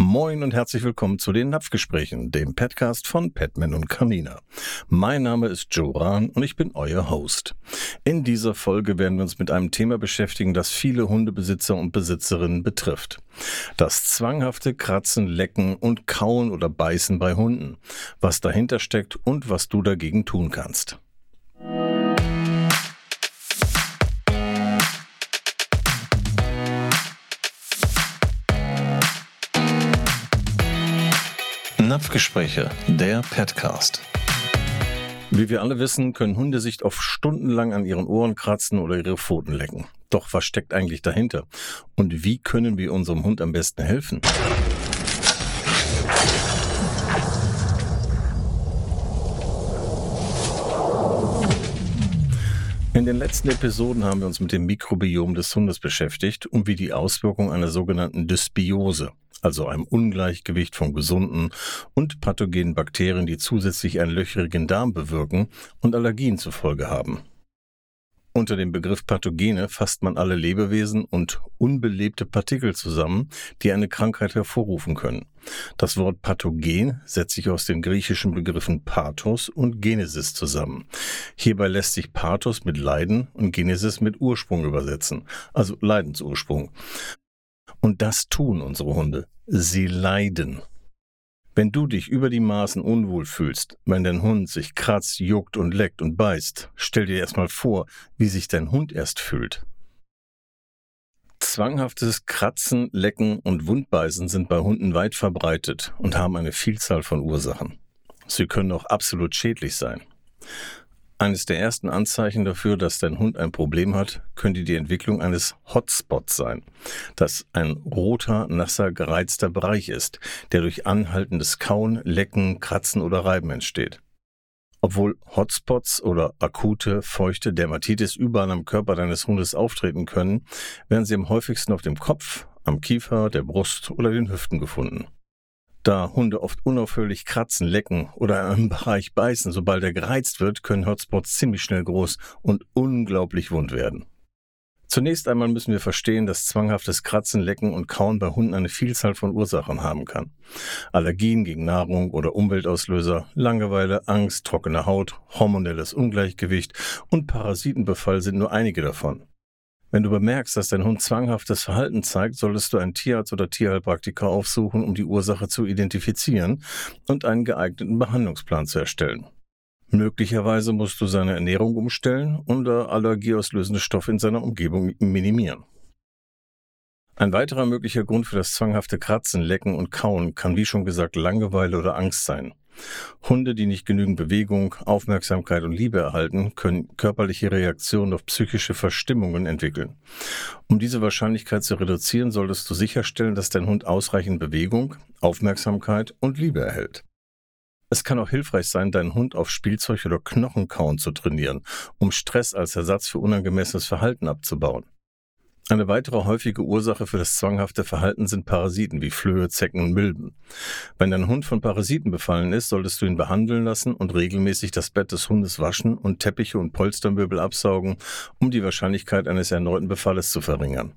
Moin und herzlich willkommen zu den Napfgesprächen, dem Podcast von Petman und Canina. Mein Name ist Joran und ich bin euer Host. In dieser Folge werden wir uns mit einem Thema beschäftigen, das viele Hundebesitzer und Besitzerinnen betrifft. Das zwanghafte Kratzen, Lecken und Kauen oder Beißen bei Hunden. Was dahinter steckt und was du dagegen tun kannst. Napfgespräche, der Petcast. Wie wir alle wissen, können Hunde sich oft stundenlang an ihren Ohren kratzen oder ihre Pfoten lecken. Doch was steckt eigentlich dahinter? Und wie können wir unserem Hund am besten helfen? In den letzten Episoden haben wir uns mit dem Mikrobiom des Hundes beschäftigt und wie die Auswirkungen einer sogenannten Dysbiose, also einem Ungleichgewicht von gesunden und pathogenen Bakterien, die zusätzlich einen löchrigen Darm bewirken und Allergien zur Folge haben. Unter dem Begriff Pathogene fasst man alle Lebewesen und unbelebte Partikel zusammen, die eine Krankheit hervorrufen können. Das Wort Pathogen setzt sich aus den griechischen Begriffen Pathos und Genesis zusammen. Hierbei lässt sich Pathos mit Leiden und Genesis mit Ursprung übersetzen, also Leidensursprung. Und das tun unsere Hunde. Sie leiden. Wenn du dich über die Maßen unwohl fühlst, wenn dein Hund sich kratzt, juckt und leckt und beißt, stell dir erstmal vor, wie sich dein Hund erst fühlt. Zwanghaftes Kratzen, Lecken und Wundbeißen sind bei Hunden weit verbreitet und haben eine Vielzahl von Ursachen. Sie können auch absolut schädlich sein. Eines der ersten Anzeichen dafür, dass dein Hund ein Problem hat, könnte die Entwicklung eines Hotspots sein, das ein roter, nasser, gereizter Bereich ist, der durch anhaltendes Kauen, Lecken, Kratzen oder Reiben entsteht. Obwohl Hotspots oder akute, feuchte Dermatitis überall am Körper deines Hundes auftreten können, werden sie am häufigsten auf dem Kopf, am Kiefer, der Brust oder den Hüften gefunden. Da Hunde oft unaufhörlich kratzen, lecken oder im Bereich beißen, sobald er gereizt wird, können Hotspots ziemlich schnell groß und unglaublich wund werden. Zunächst einmal müssen wir verstehen, dass zwanghaftes Kratzen, Lecken und Kauen bei Hunden eine Vielzahl von Ursachen haben kann. Allergien gegen Nahrung oder Umweltauslöser, Langeweile, Angst, trockene Haut, hormonelles Ungleichgewicht und Parasitenbefall sind nur einige davon. Wenn du bemerkst, dass dein Hund zwanghaftes Verhalten zeigt, solltest du einen Tierarzt oder Tierheilpraktiker aufsuchen, um die Ursache zu identifizieren und einen geeigneten Behandlungsplan zu erstellen. Möglicherweise musst du seine Ernährung umstellen oder allergieauslösende Stoffe in seiner Umgebung minimieren. Ein weiterer möglicher Grund für das zwanghafte Kratzen, Lecken und Kauen kann wie schon gesagt Langeweile oder Angst sein. Hunde, die nicht genügend Bewegung, Aufmerksamkeit und Liebe erhalten, können körperliche Reaktionen auf psychische Verstimmungen entwickeln. Um diese Wahrscheinlichkeit zu reduzieren, solltest du sicherstellen, dass dein Hund ausreichend Bewegung, Aufmerksamkeit und Liebe erhält. Es kann auch hilfreich sein, deinen Hund auf Spielzeug oder Knochenkauen zu trainieren, um Stress als Ersatz für unangemessenes Verhalten abzubauen. Eine weitere häufige Ursache für das zwanghafte Verhalten sind Parasiten wie Flöhe, Zecken und Milben. Wenn dein Hund von Parasiten befallen ist, solltest du ihn behandeln lassen und regelmäßig das Bett des Hundes waschen und Teppiche und Polstermöbel absaugen, um die Wahrscheinlichkeit eines erneuten Befalles zu verringern.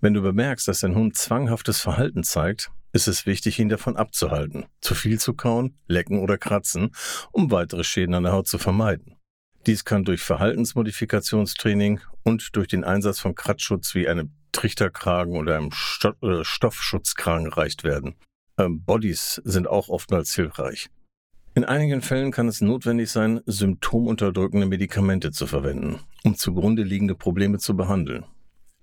Wenn du bemerkst, dass dein Hund zwanghaftes Verhalten zeigt, ist es wichtig, ihn davon abzuhalten, zu viel zu kauen, lecken oder kratzen, um weitere Schäden an der Haut zu vermeiden. Dies kann durch Verhaltensmodifikationstraining und durch den Einsatz von Kratzschutz wie einem Trichterkragen oder einem äh, Stoffschutzkragen erreicht werden. Ähm, Bodies sind auch oftmals hilfreich. In einigen Fällen kann es notwendig sein, symptomunterdrückende Medikamente zu verwenden, um zugrunde liegende Probleme zu behandeln.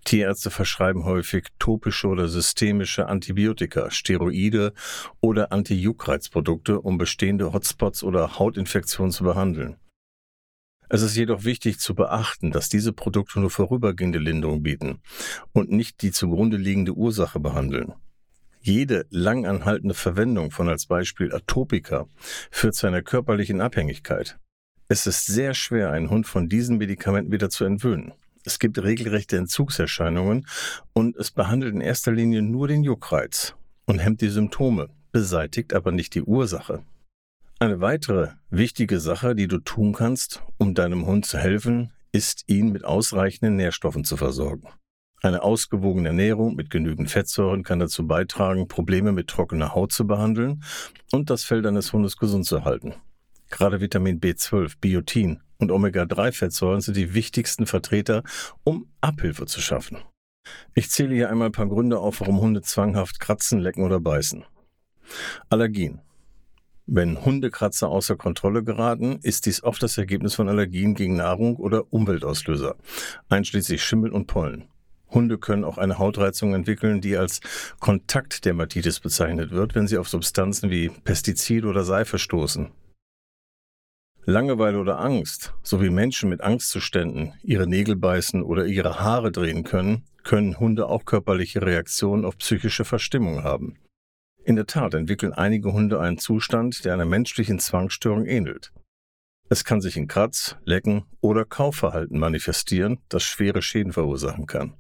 Tierärzte verschreiben häufig topische oder systemische Antibiotika, Steroide oder Anti-Juckreizprodukte, um bestehende Hotspots oder Hautinfektionen zu behandeln. Es ist jedoch wichtig zu beachten, dass diese Produkte nur vorübergehende Linderung bieten und nicht die zugrunde liegende Ursache behandeln. Jede langanhaltende Verwendung von als Beispiel Atopika führt zu einer körperlichen Abhängigkeit. Es ist sehr schwer, einen Hund von diesen Medikamenten wieder zu entwöhnen. Es gibt regelrechte Entzugserscheinungen und es behandelt in erster Linie nur den Juckreiz und hemmt die Symptome, beseitigt aber nicht die Ursache. Eine weitere wichtige Sache, die du tun kannst, um deinem Hund zu helfen, ist, ihn mit ausreichenden Nährstoffen zu versorgen. Eine ausgewogene Ernährung mit genügend Fettsäuren kann dazu beitragen, Probleme mit trockener Haut zu behandeln und das Fell deines Hundes gesund zu halten. Gerade Vitamin B12, Biotin und Omega-3-Fettsäuren sind die wichtigsten Vertreter, um Abhilfe zu schaffen. Ich zähle hier einmal ein paar Gründe auf, warum Hunde zwanghaft kratzen, lecken oder beißen. Allergien. Wenn Hundekratzer außer Kontrolle geraten, ist dies oft das Ergebnis von Allergien gegen Nahrung oder Umweltauslöser, einschließlich Schimmel und Pollen. Hunde können auch eine Hautreizung entwickeln, die als Kontaktdermatitis bezeichnet wird, wenn sie auf Substanzen wie Pestizide oder Seife stoßen. Langeweile oder Angst, sowie Menschen mit Angstzuständen ihre Nägel beißen oder ihre Haare drehen können, können Hunde auch körperliche Reaktionen auf psychische Verstimmung haben. In der Tat entwickeln einige Hunde einen Zustand, der einer menschlichen Zwangsstörung ähnelt. Es kann sich in Kratz, Lecken oder Kaufverhalten manifestieren, das schwere Schäden verursachen kann.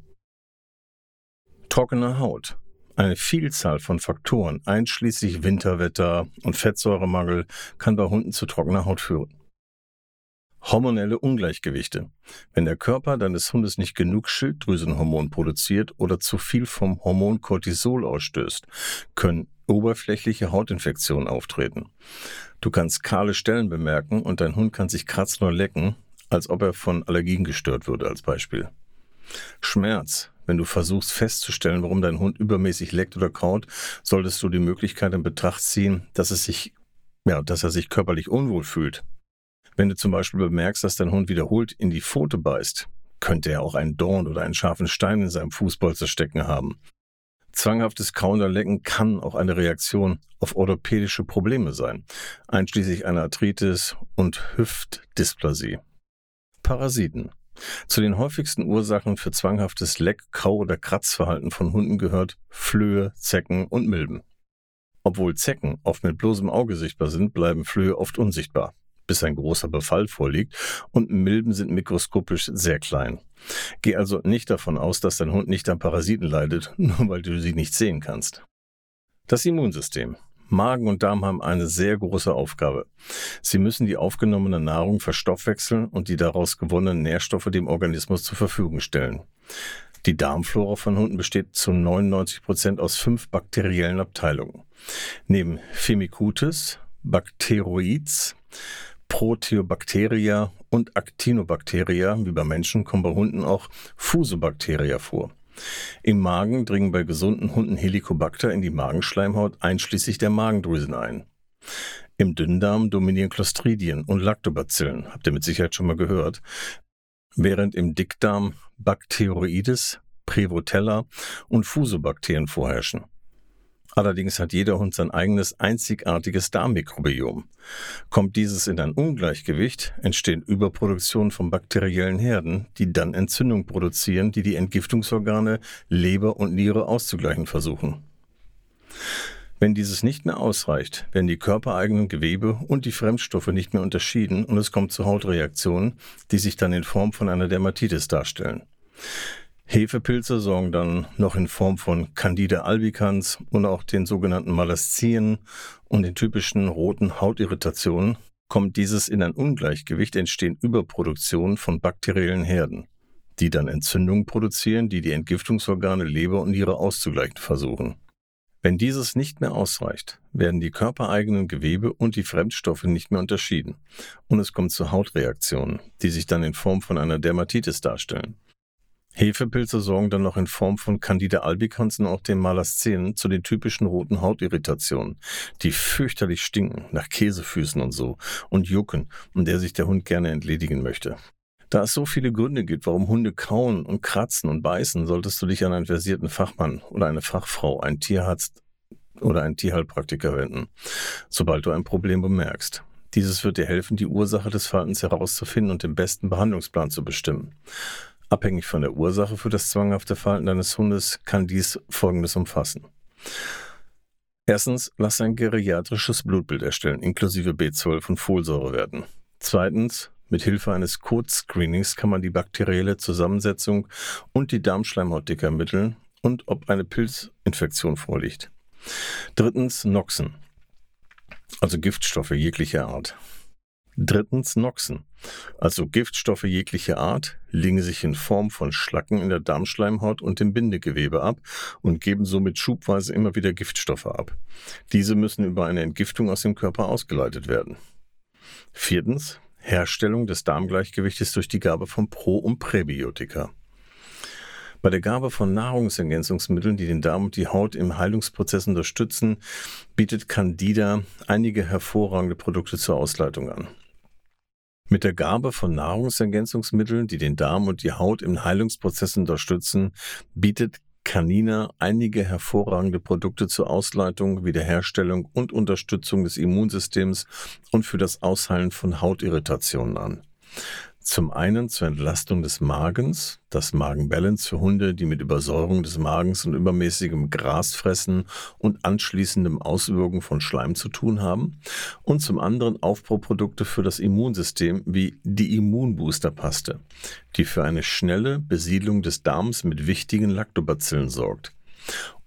Trockene Haut. Eine Vielzahl von Faktoren, einschließlich Winterwetter und Fettsäuremangel, kann bei Hunden zu trockener Haut führen. Hormonelle Ungleichgewichte. Wenn der Körper deines Hundes nicht genug Schilddrüsenhormon produziert oder zu viel vom Hormon Cortisol ausstößt, können oberflächliche Hautinfektionen auftreten. Du kannst kahle Stellen bemerken und dein Hund kann sich kratzen oder lecken, als ob er von Allergien gestört würde als Beispiel. Schmerz. Wenn du versuchst festzustellen, warum dein Hund übermäßig leckt oder kaut, solltest du die Möglichkeit in Betracht ziehen, dass es sich, ja, dass er sich körperlich unwohl fühlt. Wenn du zum Beispiel bemerkst, dass dein Hund wiederholt in die Pfote beißt, könnte er auch einen Dorn oder einen scharfen Stein in seinem Fußbolzer stecken haben. Zwanghaftes Kauen oder Lecken kann auch eine Reaktion auf orthopädische Probleme sein, einschließlich einer Arthritis und Hüftdysplasie. Parasiten. Zu den häufigsten Ursachen für zwanghaftes Leck-, Kau- oder Kratzverhalten von Hunden gehört Flöhe, Zecken und Milben. Obwohl Zecken oft mit bloßem Auge sichtbar sind, bleiben Flöhe oft unsichtbar, bis ein großer Befall vorliegt und Milben sind mikroskopisch sehr klein. Geh also nicht davon aus, dass dein Hund nicht an Parasiten leidet, nur weil du sie nicht sehen kannst. Das Immunsystem. Magen und Darm haben eine sehr große Aufgabe. Sie müssen die aufgenommene Nahrung verstoffwechseln und die daraus gewonnenen Nährstoffe dem Organismus zur Verfügung stellen. Die Darmflora von Hunden besteht zu 99 Prozent aus fünf bakteriellen Abteilungen. Neben Firmicutes, Bacteroids, Proteobacteria und Actinobacteria, wie bei Menschen, kommen bei Hunden auch Fusobacteria vor. Im Magen dringen bei gesunden Hunden Helicobacter in die Magenschleimhaut einschließlich der Magendrüsen ein. Im Dünndarm dominieren Clostridien und Lactobacillen, habt ihr mit Sicherheit schon mal gehört, während im Dickdarm Bacteroides, Prevotella und Fusobakterien vorherrschen. Allerdings hat jeder Hund sein eigenes einzigartiges Darmmikrobiom. Kommt dieses in ein Ungleichgewicht, entstehen Überproduktionen von bakteriellen Herden, die dann Entzündung produzieren, die die Entgiftungsorgane Leber und Niere auszugleichen versuchen. Wenn dieses nicht mehr ausreicht, werden die körpereigenen Gewebe und die Fremdstoffe nicht mehr unterschieden und es kommt zu Hautreaktionen, die sich dann in Form von einer Dermatitis darstellen. Hefepilze sorgen dann noch in Form von Candida albicans und auch den sogenannten Malastien und den typischen roten Hautirritationen. Kommt dieses in ein Ungleichgewicht, entstehen Überproduktionen von bakteriellen Herden, die dann Entzündungen produzieren, die die Entgiftungsorgane Leber und Niere auszugleichen versuchen. Wenn dieses nicht mehr ausreicht, werden die körpereigenen Gewebe und die Fremdstoffe nicht mehr unterschieden und es kommt zu Hautreaktionen, die sich dann in Form von einer Dermatitis darstellen. Hefepilze sorgen dann noch in Form von Candida albicans und auch den Malascenen zu den typischen roten Hautirritationen, die fürchterlich stinken, nach Käsefüßen und so, und jucken, und der sich der Hund gerne entledigen möchte. Da es so viele Gründe gibt, warum Hunde kauen und kratzen und beißen, solltest du dich an einen versierten Fachmann oder eine Fachfrau, einen Tierarzt oder einen Tierheilpraktiker wenden, sobald du ein Problem bemerkst. Dieses wird dir helfen, die Ursache des Verhaltens herauszufinden und den besten Behandlungsplan zu bestimmen. Abhängig von der Ursache für das zwanghafte Verhalten deines Hundes kann dies Folgendes umfassen. Erstens, lass ein geriatrisches Blutbild erstellen, inklusive B12 und Folsäurewerten. Zweitens, mit Hilfe eines Code-Screenings kann man die bakterielle Zusammensetzung und die Darmschleimhautdicke ermitteln und ob eine Pilzinfektion vorliegt. Drittens, Noxen, also Giftstoffe jeglicher Art. Drittens Noxen, also Giftstoffe jeglicher Art, legen sich in Form von Schlacken in der Darmschleimhaut und im Bindegewebe ab und geben somit schubweise immer wieder Giftstoffe ab. Diese müssen über eine Entgiftung aus dem Körper ausgeleitet werden. Viertens Herstellung des Darmgleichgewichtes durch die Gabe von Pro- und Präbiotika. Bei der Gabe von Nahrungsergänzungsmitteln, die den Darm und die Haut im Heilungsprozess unterstützen, bietet Candida einige hervorragende Produkte zur Ausleitung an. Mit der Gabe von Nahrungsergänzungsmitteln, die den Darm und die Haut im Heilungsprozess unterstützen, bietet Canina einige hervorragende Produkte zur Ausleitung, Wiederherstellung und Unterstützung des Immunsystems und für das Ausheilen von Hautirritationen an. Zum einen zur Entlastung des Magens, das Magenbalance für Hunde, die mit Übersäuerung des Magens und übermäßigem Grasfressen und anschließendem Auswirken von Schleim zu tun haben. Und zum anderen Aufbauprodukte für das Immunsystem wie die Immunboosterpaste, die für eine schnelle Besiedlung des Darms mit wichtigen Lactobacillen sorgt.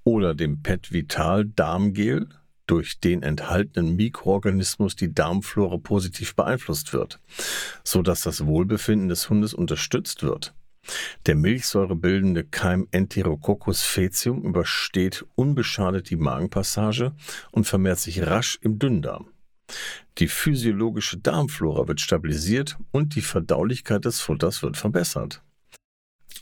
Oder dem Pet Vital Darmgel, durch den enthaltenen Mikroorganismus die Darmflora positiv beeinflusst wird, so das Wohlbefinden des Hundes unterstützt wird. Der milchsäurebildende Keim Enterococcus faecium übersteht unbeschadet die Magenpassage und vermehrt sich rasch im Dünndarm. Die physiologische Darmflora wird stabilisiert und die Verdaulichkeit des Futters wird verbessert.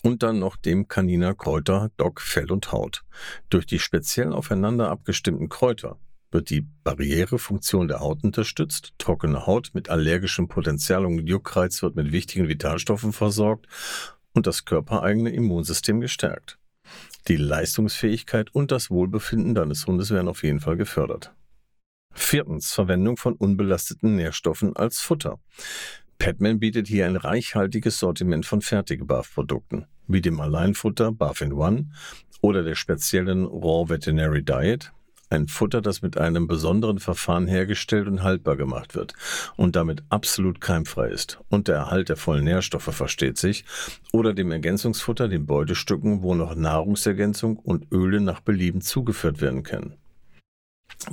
Und dann noch dem Canina Kräuter Dock Fell und Haut. Durch die speziell aufeinander abgestimmten Kräuter wird die Barrierefunktion der Haut unterstützt, trockene Haut mit allergischem Potenzial und Juckreiz wird mit wichtigen Vitalstoffen versorgt und das körpereigene Immunsystem gestärkt. Die Leistungsfähigkeit und das Wohlbefinden deines Hundes werden auf jeden Fall gefördert. Viertens, Verwendung von unbelasteten Nährstoffen als Futter. Petman bietet hier ein reichhaltiges Sortiment von Fertig-BAF-Produkten, wie dem Alleinfutter BAF in One oder der speziellen Raw Veterinary Diet, ein Futter, das mit einem besonderen Verfahren hergestellt und haltbar gemacht wird und damit absolut keimfrei ist. Und der Erhalt der vollen Nährstoffe versteht sich. Oder dem Ergänzungsfutter, den Beutestücken, wo noch Nahrungsergänzung und Öle nach Belieben zugeführt werden können.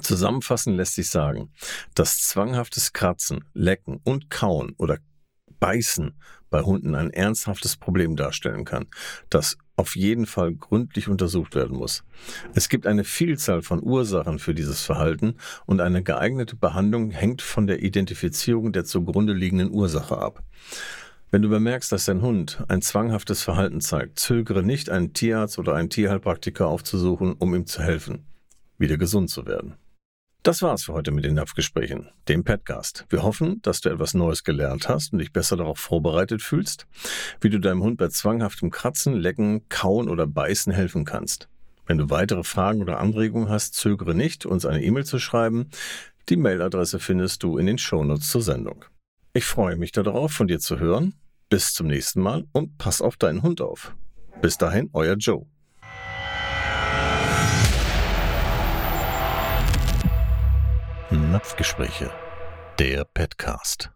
Zusammenfassend lässt sich sagen, dass zwanghaftes Kratzen, Lecken und Kauen oder Beißen bei Hunden ein ernsthaftes Problem darstellen kann, das auf jeden Fall gründlich untersucht werden muss. Es gibt eine Vielzahl von Ursachen für dieses Verhalten und eine geeignete Behandlung hängt von der Identifizierung der zugrunde liegenden Ursache ab. Wenn du bemerkst, dass dein Hund ein zwanghaftes Verhalten zeigt, zögere nicht, einen Tierarzt oder einen Tierheilpraktiker aufzusuchen, um ihm zu helfen, wieder gesund zu werden. Das war's für heute mit den Napfgesprächen, dem Podcast. Wir hoffen, dass du etwas Neues gelernt hast und dich besser darauf vorbereitet fühlst, wie du deinem Hund bei zwanghaftem Kratzen, Lecken, Kauen oder Beißen helfen kannst. Wenn du weitere Fragen oder Anregungen hast, zögere nicht, uns eine E-Mail zu schreiben. Die Mailadresse findest du in den Shownotes zur Sendung. Ich freue mich darauf, von dir zu hören. Bis zum nächsten Mal und pass auf deinen Hund auf. Bis dahin, euer Joe. Napfgespräche, der Petcast.